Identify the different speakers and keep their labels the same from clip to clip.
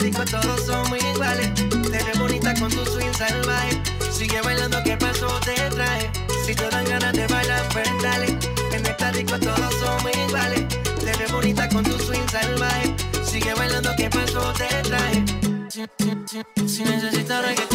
Speaker 1: disco todos somos iguales. Te ves bonita con tu swing salvaje. Sigue bailando que paso te trae. Si te dan ganas de bailar, pues dale. En esta disco todos somos iguales. Te ves bonita con tu swing salvaje. Sigue bailando que paso te trae. Si, si, si, necesitas reggaetón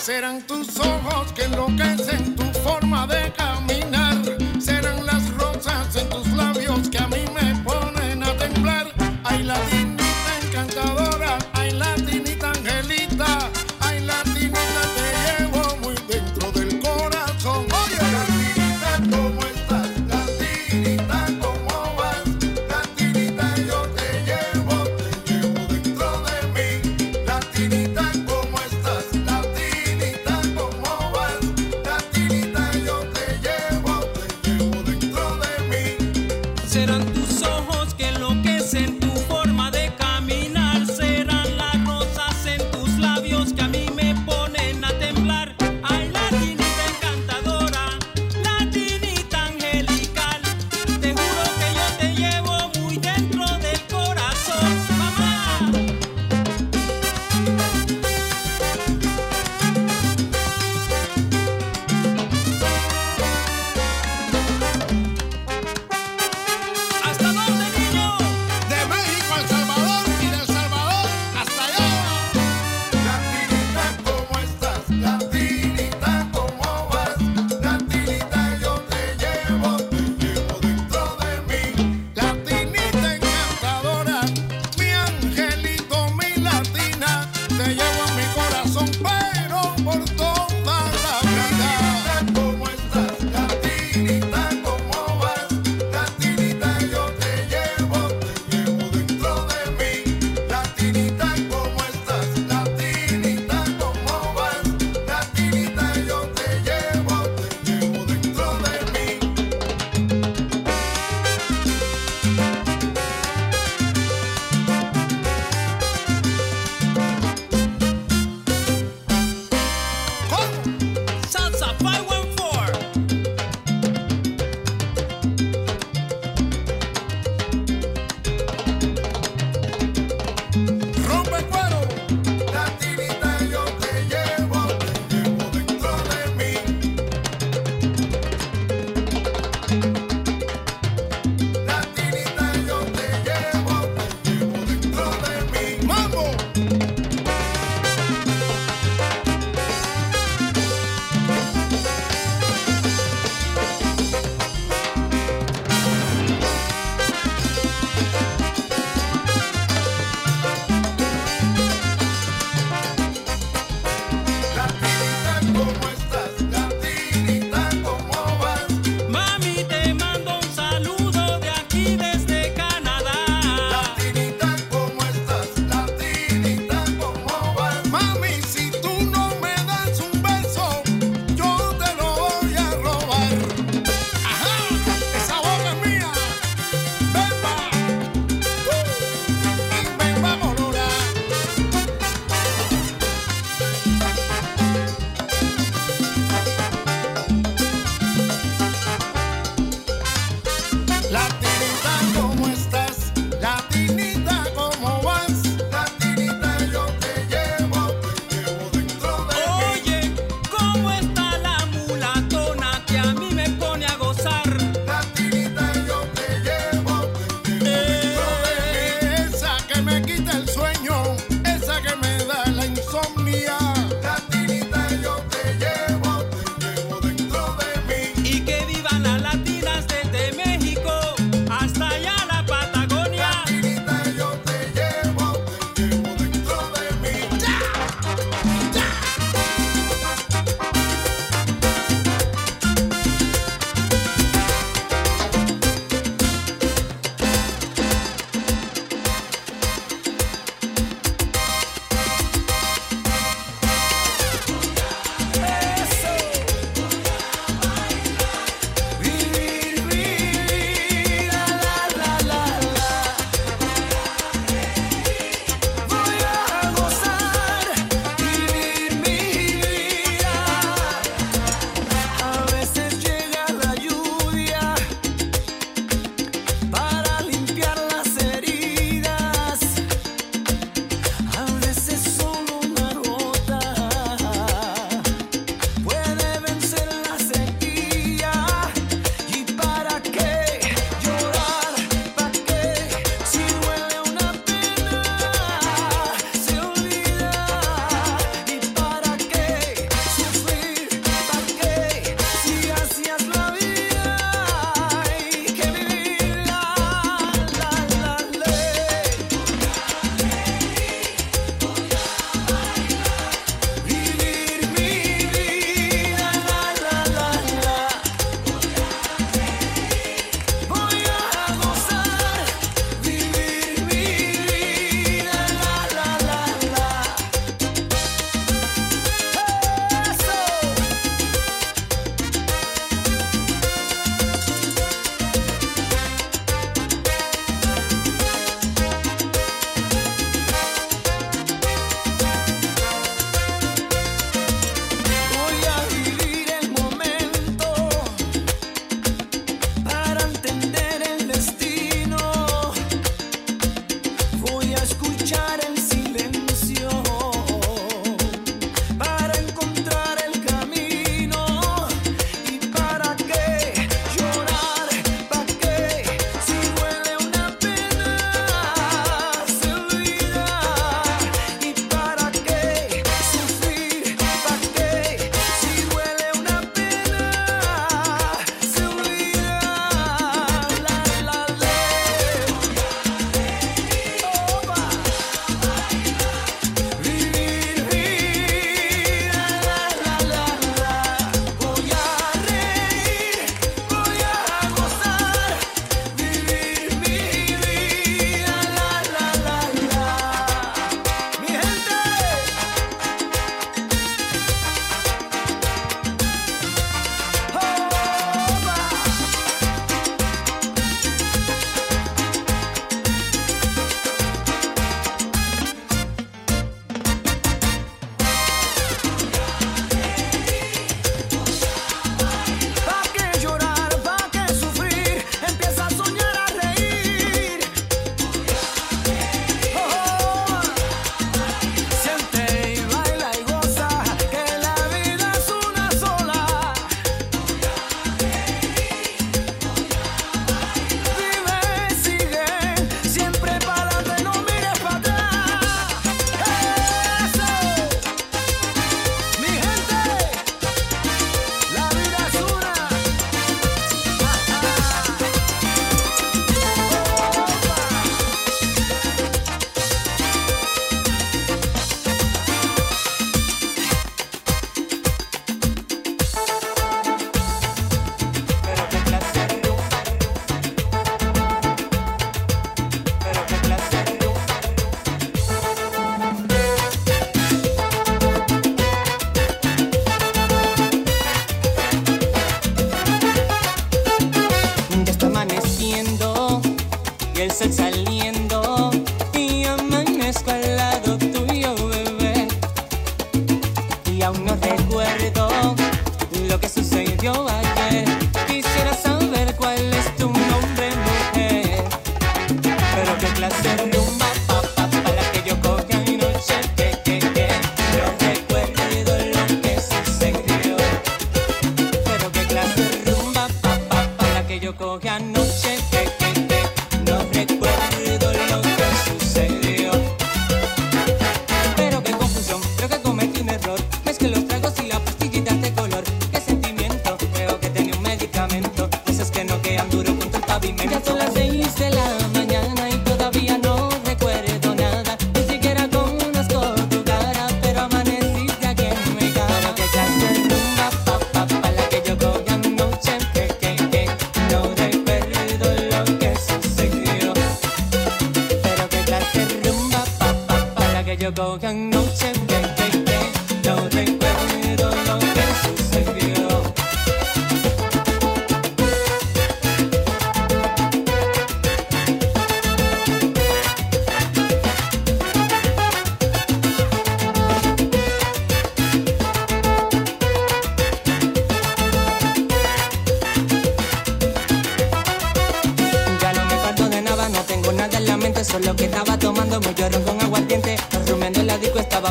Speaker 2: Serán tus ojos que enloquecen tu forma de caminar. Serán las rosas en tus labios.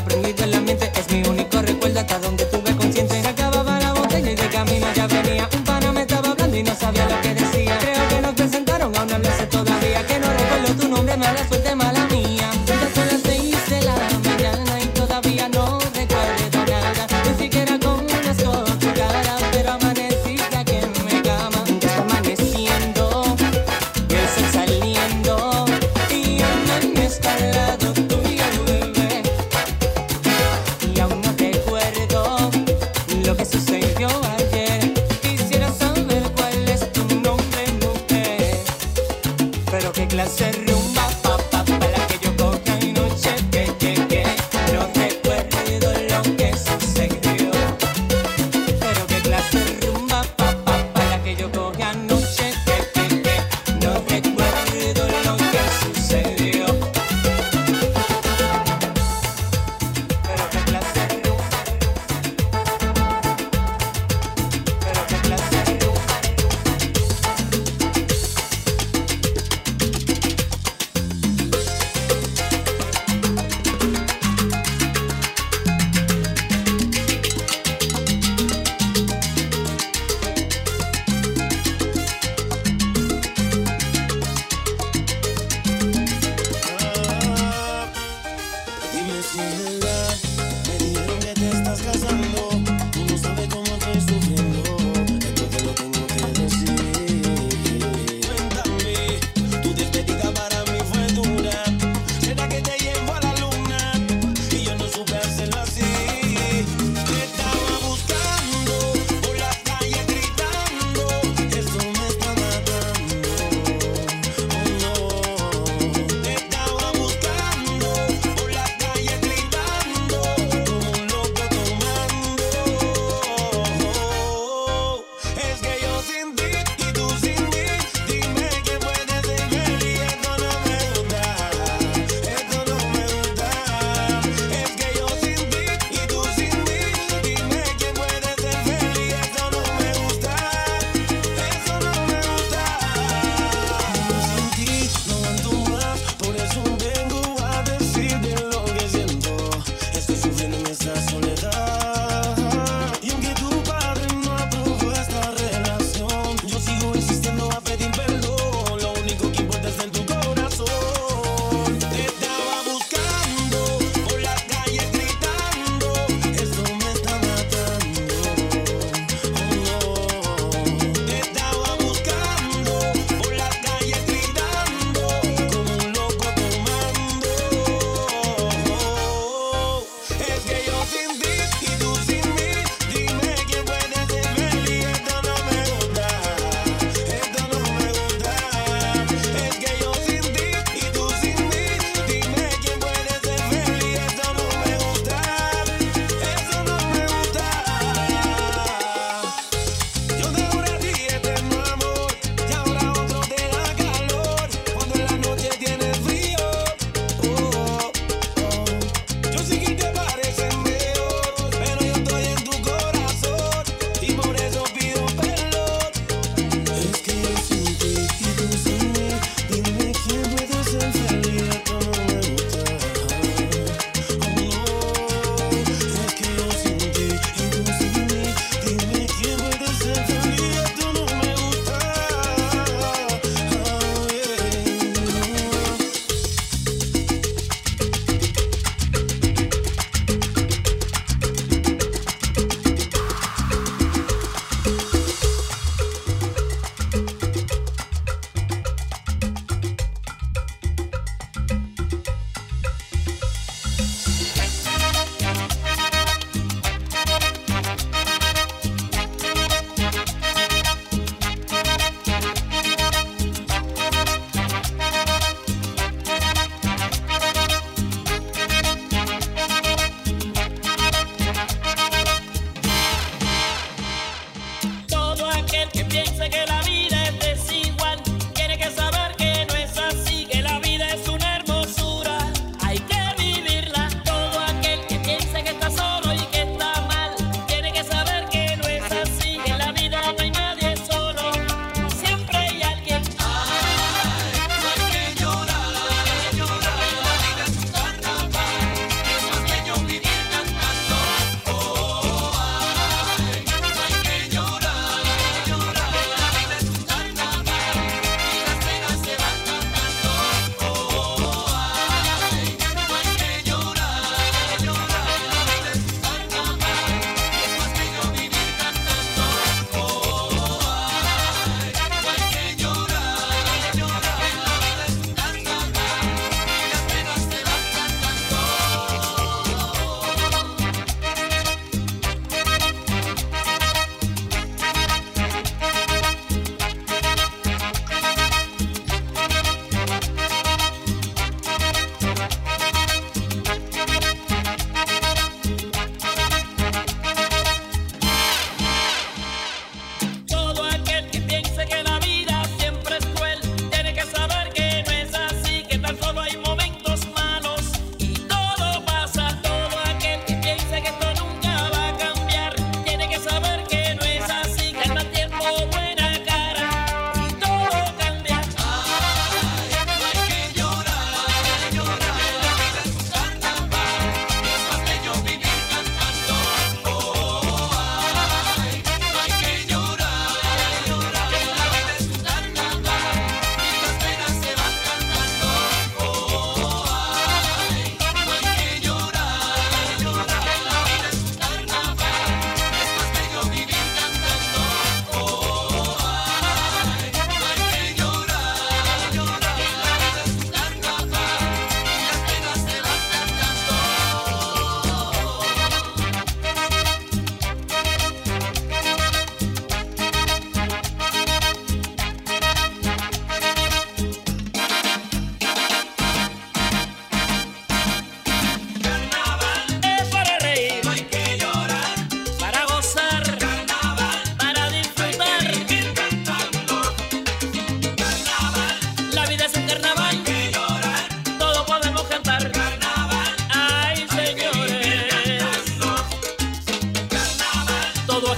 Speaker 3: Yo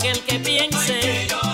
Speaker 4: aquel que piense